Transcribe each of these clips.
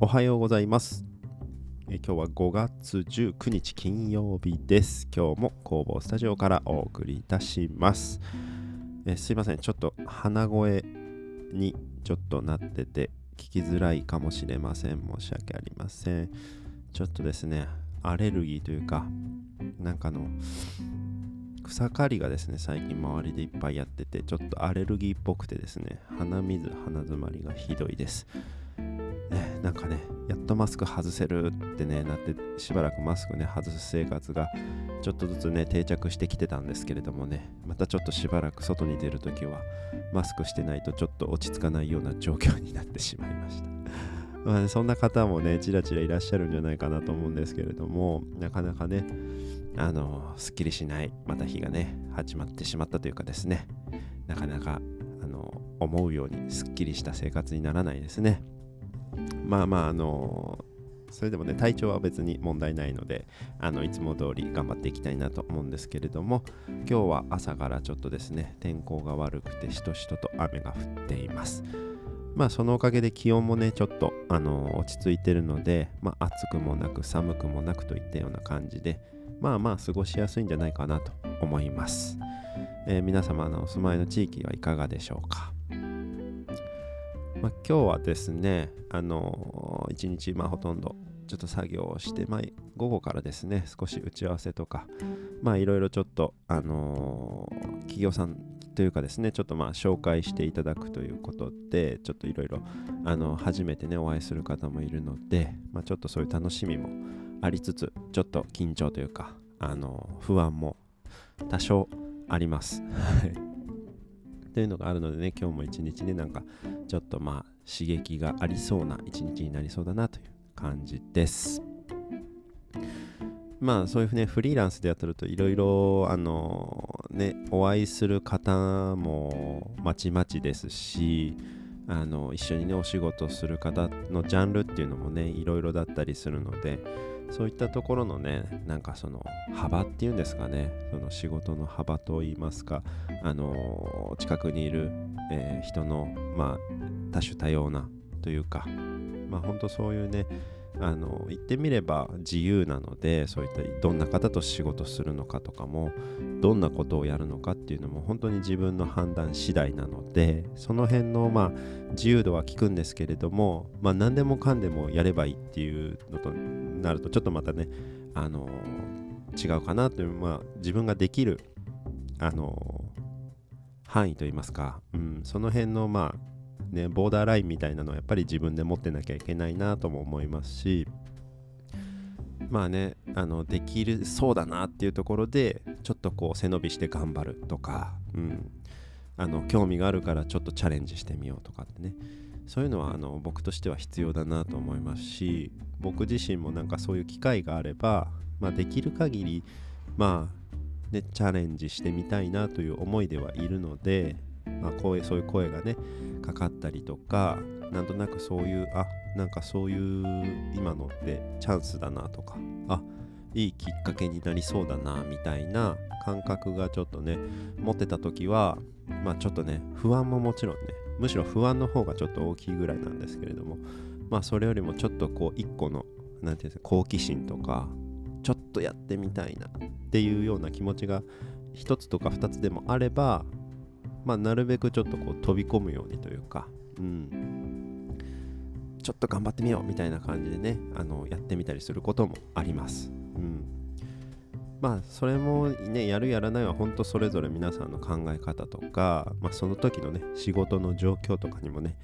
おはようございます。え今日は5月19日金曜日です。今日も工房スタジオからお送りいたします。えすいません、ちょっと鼻声にちょっとなってて聞きづらいかもしれません。申し訳ありません。ちょっとですね、アレルギーというか、なんかの、草刈りがですね、最近周りでいっぱいやってて、ちょっとアレルギーっぽくてですね、鼻水、鼻づまりがひどいです。なんかね、やっとマスク外せるってね、なって、しばらくマスクね、外す生活がちょっとずつね、定着してきてたんですけれどもね、またちょっとしばらく外に出るときは、マスクしてないとちょっと落ち着かないような状況になってしまいました。まあね、そんな方もね、ちらちらいらっしゃるんじゃないかなと思うんですけれども、なかなかね、あの、すっきりしない、また日がね、始まってしまったというかですね、なかなか、あの、思うようにすっきりした生活にならないですね。まあまあ、あのそれでもね、体調は別に問題ないので、あのいつも通り頑張っていきたいなと思うんですけれども、今日は朝からちょっとですね、天候が悪くて、しとしとと雨が降っています。まあ、そのおかげで気温もね、ちょっと、あの落ち着いてるので、まあ、暑くもなく寒くもなくといったような感じで、まあまあ、過ごしやすいんじゃないかなと思います。えー皆様のお住まいの地域はいかがでしょうか？まあ、今日はですね、あのー一日、まあ、ほとんどちょっと作業をして、まあ、午後からですね、少し打ち合わせとか、まあ、いろいろちょっと、あのー企業さんというかですね、ちょっとまあ紹介していただくということで、ちょっといろいろ、あの初めてね、お会いする方もいるので、まあ、ちょっとそういう楽しみもありつつ、ちょっと緊張というか、あのー不安も多少あります。はいというのがあるのでね、今日も一日ね、なんかちょっとまあ刺激がありそうな一日になりそうだなという感じです。まあそういうね、フリーランスでやってるといろいろあのね、お会いする方もまちまちですし、あの一緒にね、お仕事する方のジャンルっていうのもね、いろいろだったりするので、そういったところのね、なんかその幅っていうんですかね、その仕事の幅といいますか、あの近くにいる、えー人の、まあ、多種多様なというか、まあ、本当そういうねあの言ってみれば自由なのでそういったどんな方と仕事するのかとかもどんなことをやるのかっていうのも本当に自分の判断次第なのでその辺のまあ自由度は効くんですけれども、まあ、何でもかんでもやればいいっていうのとなるとちょっとまたねあの違うかなという、まあ、自分ができるあの範囲といいますか、うん、その辺のまあねボーダーラインみたいなのはやっぱり自分で持ってなきゃいけないなとも思いますしまあねあのできるそうだなっていうところでちょっとこう背伸びして頑張るとか、うん、あの興味があるからちょっとチャレンジしてみようとかってね。そういうのはあの僕としては必要だなと思いますし僕自身もなんかそういう機会があれば、まあ、できる限りまあね、チャレンジしてみたいなという思いではいるので、まあ、こういうそういう声がねかかったりとかなんとなくそういうあなんかそういう今のってチャンスだなとかあいいきっかけになりそうだなみたいな感覚がちょっとね持ってた時はまあちょっとね不安ももちろんねむしろ不安の方がちょっと大きいぐらいなんですけれどもまあそれよりもちょっとこう一個のなんていうんですか好奇心とかちょっとやってみたいなっていうような気持ちが一つとか二つでもあれば、まあ、なるべくちょっとこう飛び込むようにというか、うん、ちょっと頑張ってみようみたいな感じでねあのやってみたりすることもあります。うん。まあそれもねやるやらないは本当それぞれ皆さんの考え方とか、まあ、その時のね仕事の状況とかにもね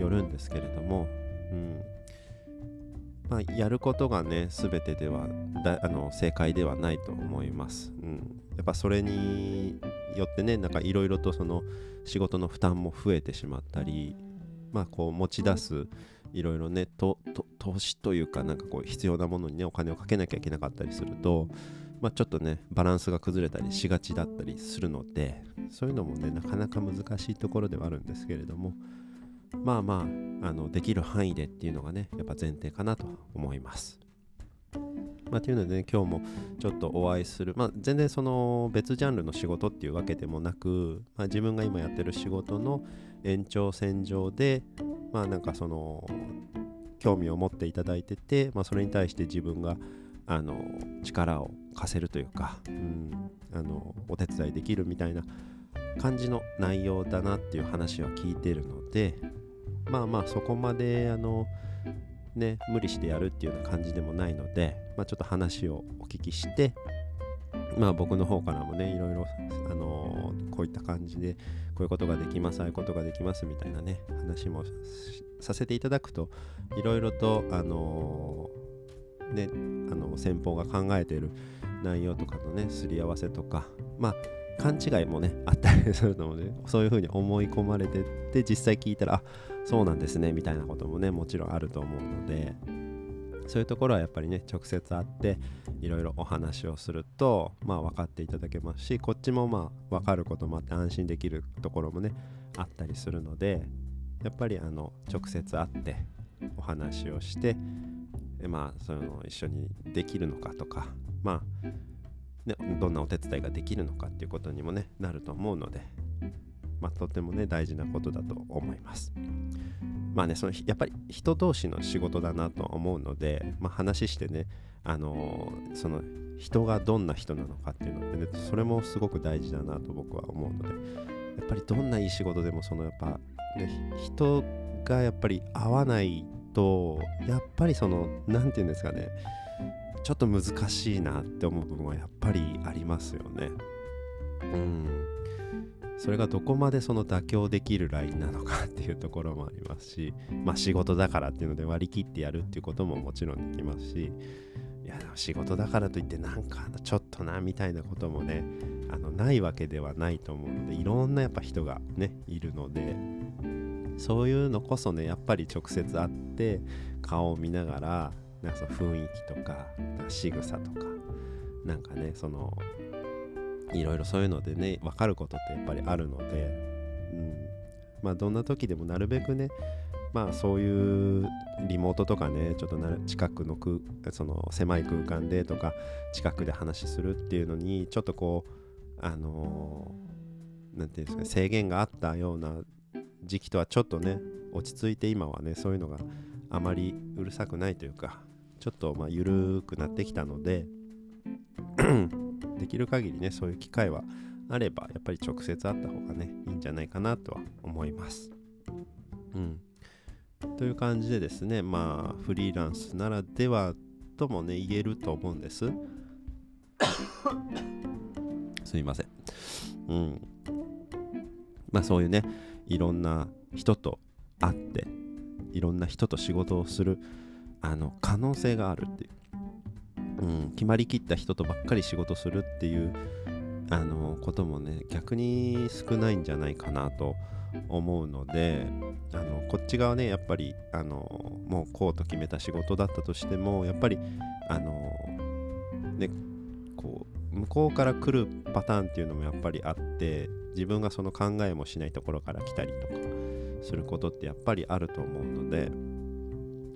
よるんですけれども、うん、まあ、やることがね全てではだあの正解ではないと思います、うん、やっぱそれによってねなんかいろいろとその仕事の負担も増えてしまったりまあこう持ち出すいろいろねと投資というかなんかこう必要なものにねお金をかけなきゃいけなかったりするとまあ、ちょっとねバランスが崩れたりしがちだったりするのでそういうのもねなかなか難しいところではあるんですけれどもまあまああのできる範囲でっていうのがねやっぱ前提かなと思います。まあ、というので、ね、今日もちょっとお会いする、まあ、全然その別ジャンルの仕事っていうわけでもなく、まあ、自分が今やってる仕事の延長線上でまあなんかその興味を持っていただいてて、まあ、それに対して自分があの力を貸せるというか、うん、あのお手伝いできるみたいな感じの内容だなっていう話は聞いてるのでまあまあそこまであのね無理してやるっていうような感じでもないので、まあ、ちょっと話をお聞きしてまあ僕の方からもねいろいろあのこういった感じでこういうことができますああいうことができますみたいなね話もさせていただくといろいろとあのねあの先方が考えている内容とかのねすり合わせとかまあ勘違いもねあったりするので、ね、そういうふうに思い込まれてって実際聞いたらあそうなんですねみたいなこともねもちろんあると思うのでそういうところはやっぱりね直接会っていろいろお話をするとまあ分かっていただけますしこっちもまあ分かることもあって安心できるところもねあったりするのでやっぱりあの直接会ってお話をしてまあその一緒にできるのかとかまあね、どんなお手伝いができるのかっていうことにもねなると思うので、まあ、とてもね大事なことだと思います。まあねそのやっぱり人同士の仕事だなと思うので、まあ、話してねあのー、その人がどんな人なのかっていうのってねそれもすごく大事だなと僕は思うのでやっぱりどんないい仕事でもそのやっぱ、ね、人がやっぱり合わないとやっぱりその何て言うんですかねちょっと難しいなって思う部分はやっぱりありますよね。うん。それがどこまでその妥協できるラインなのかっていうところもありますし、まあ仕事だからっていうので割り切ってやるっていうことももちろんできますし、いやでも、仕事だからといってなんかちょっとなみたいなこともね、あのないわけではないと思うので、いろんなやっぱ人がね、いるので、そういうのこそね、やっぱり直接会って顔を見ながら、なんかその雰囲気とか仕草とかなんかねそのいろいろそういうのでね分かることってやっぱりあるので、うん、まあどんな時でもなるべくねまあそういうリモートとかねちょっとな近くの空その狭い空間でとか近くで話するっていうのにちょっとこうあの何て言うんですか制限があったような時期とはちょっとね落ち着いて今はねそういうのがあまりうるさくないというかちょっとまあ緩くなってきたのでできる限りねそういう機会はあればやっぱり直接会った方がねいいんじゃないかなとは思います。うん、という感じでですねまあフリーランスならではともね言えると思うんです。すいません。うん。まあそういうねいろんな人と会っていろんな人と仕事をするあの可能性があるっていう、うん、決まりきった人とばっかり仕事するっていうあのこともね逆に少ないんじゃないかなと思うのであのこっち側ねやっぱりあのもうこうと決めた仕事だったとしてもやっぱりあのねこう向こうから来るパターンっていうのもやっぱりあって自分がその考えもしないところから来たりとかすることってやっぱりあると思うので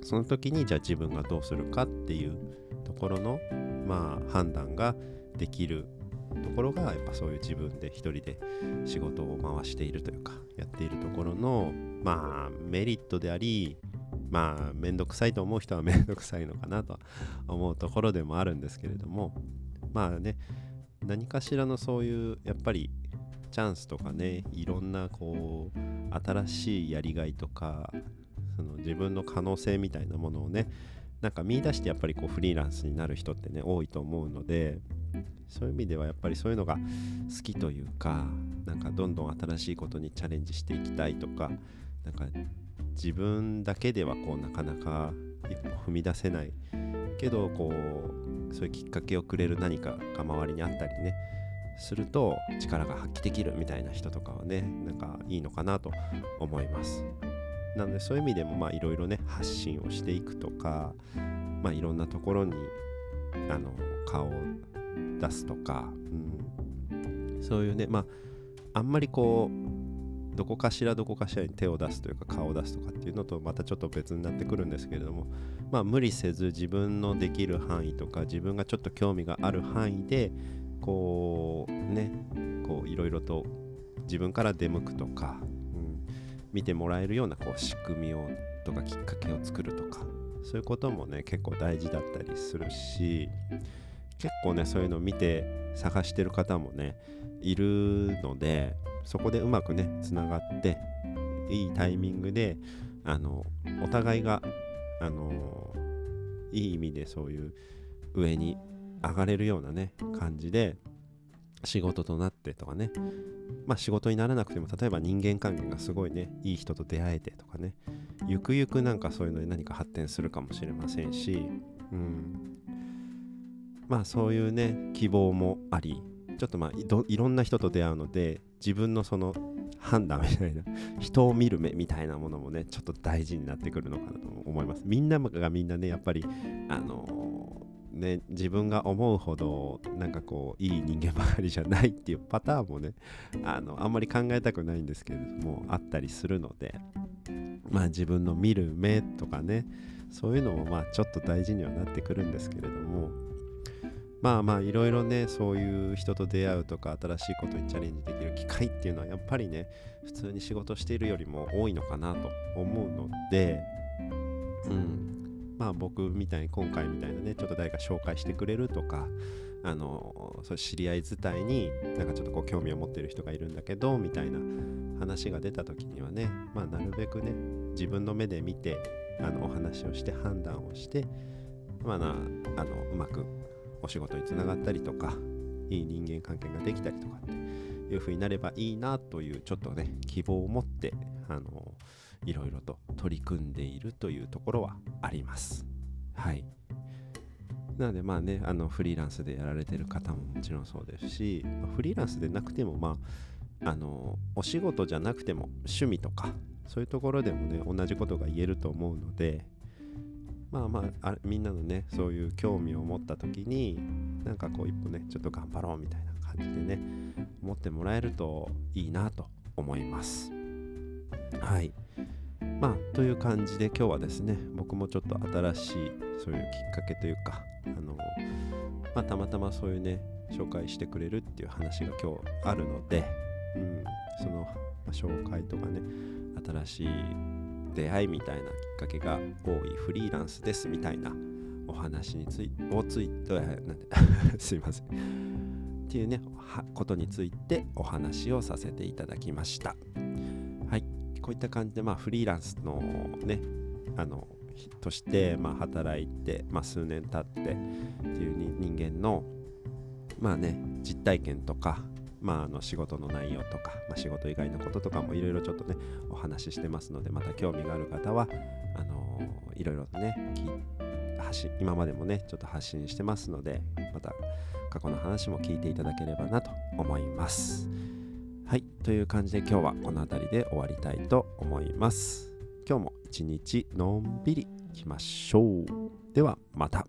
その時にじゃあ自分がどうするかっていうところのまあ判断ができるところがやっぱそういう自分で一人で仕事を回しているというかやっているところのまあメリットでありまあめんどくさいと思う人はめんどくさいのかなと思うところでもあるんですけれどもまあね何かしらのそういうやっぱりチャンスとかねいろんなこう新しいやりがいとかその自分の可能性みたいなものをねなんか見出してやっぱりこうフリーランスになる人ってね多いと思うのでそういう意味ではやっぱりそういうのが好きというかなんかどんどん新しいことにチャレンジしていきたいとかなんか自分だけではこうなかなか一歩踏み出せないけどこうそういうきっかけをくれる何かが周りにあったりねすると力が発揮できるみたいな人とかはねなんかいいのかなと思います。なのでそういう意味でもまあいろいろね発信をしていくとかまあいろんなところにあの顔を出すとか、うん、そういうねまああんまりこうどこかしらどこかしらに手を出すというか顔を出すとかっていうのとまたちょっと別になってくるんですけれどもまあ無理せず自分のできる範囲とか自分がちょっと興味がある範囲でこうねこういろいろと自分から出向くとか見てもらえるようなこう仕組みをとかきっかけを作るとかそういうこともね結構大事だったりするし結構ねそういうのを見て探してる方もねいるのでそこでうまくねつながっていいタイミングであのお互いがあのいい意味でそういう上に上がれるようなね感じで仕事となってとかね。まあ仕事にならなくても例えば人間関係がすごいねいい人と出会えてとかね。ゆくゆくなんかそういうのに何か発展するかもしれませんし。うん。まあそういうね希望もありちょっとまあいろんな人と出会うので自分のその判断みたいな人を見る目みたいなものもねちょっと大事になってくるのかなと思います。みんながみんなねやっぱりあのー、ね自分が思うほどなんかこういい人間ばかりじゃないっていうパターンもねあのあんまり考えたくないんですけれどもあったりするのでまあ自分の見る目とかねそういうのもまあちょっと大事にはなってくるんですけれどもまあまあいろいろねそういう人と出会うとか新しいことにチャレンジできる機会っていうのはやっぱりね普通に仕事しているよりも多いのかなと思うのでうん。まあ僕みたいに今回みたいなねちょっと誰か紹介してくれるとかあのそう知り合い伝いになんかちょっとこう興味を持ってる人がいるんだけどみたいな話が出た時にはねまあなるべくね自分の目で見てあのお話をして判断をしてまあなあのうまくお仕事につながったりとかいい人間関係ができたりとかっていう風になればいいなというちょっとね希望を持ってあのいろいろと取り組んでいるというところはあります。はい。なのでまあねあのフリーランスでやられてる方ももちろんそうですしフリーランスでなくてもまああのお仕事じゃなくても趣味とかそういうところでもね同じことが言えると思うのでまあまあみんなのねそういう興味を持った時になんかこう一歩ねちょっと頑張ろうみたいな感じでね思ってもらえるといいなと思います。はい。まあという感じで今日はですね僕もちょっと新しいそういうきっかけというかあのまあたまたまそういうね紹介してくれるっていう話が今日あるので、うん、その、ま、紹介とかね新しい出会いみたいなきっかけが多いフリーランスですみたいなお話についをついてなん すいません。っていうねことについてお話をさせていただきました。はい。こういった感じでまあフリーランスのねあのとしてまあ働いて、まあ、数年経ってっていう人間のまあね実体験とかまあ、あの仕事の内容とか、まあ、仕事以外のこととかもいろいろちょっとねお話ししてますのでまた興味がある方はあのいろいろとね発信今までもねちょっと発信してますのでまた過去の話も聞いていただければなと思います。はいという感じで今日はこの辺りで終わりたいと思います。今日も一日のんびりいきましょう。ではまた。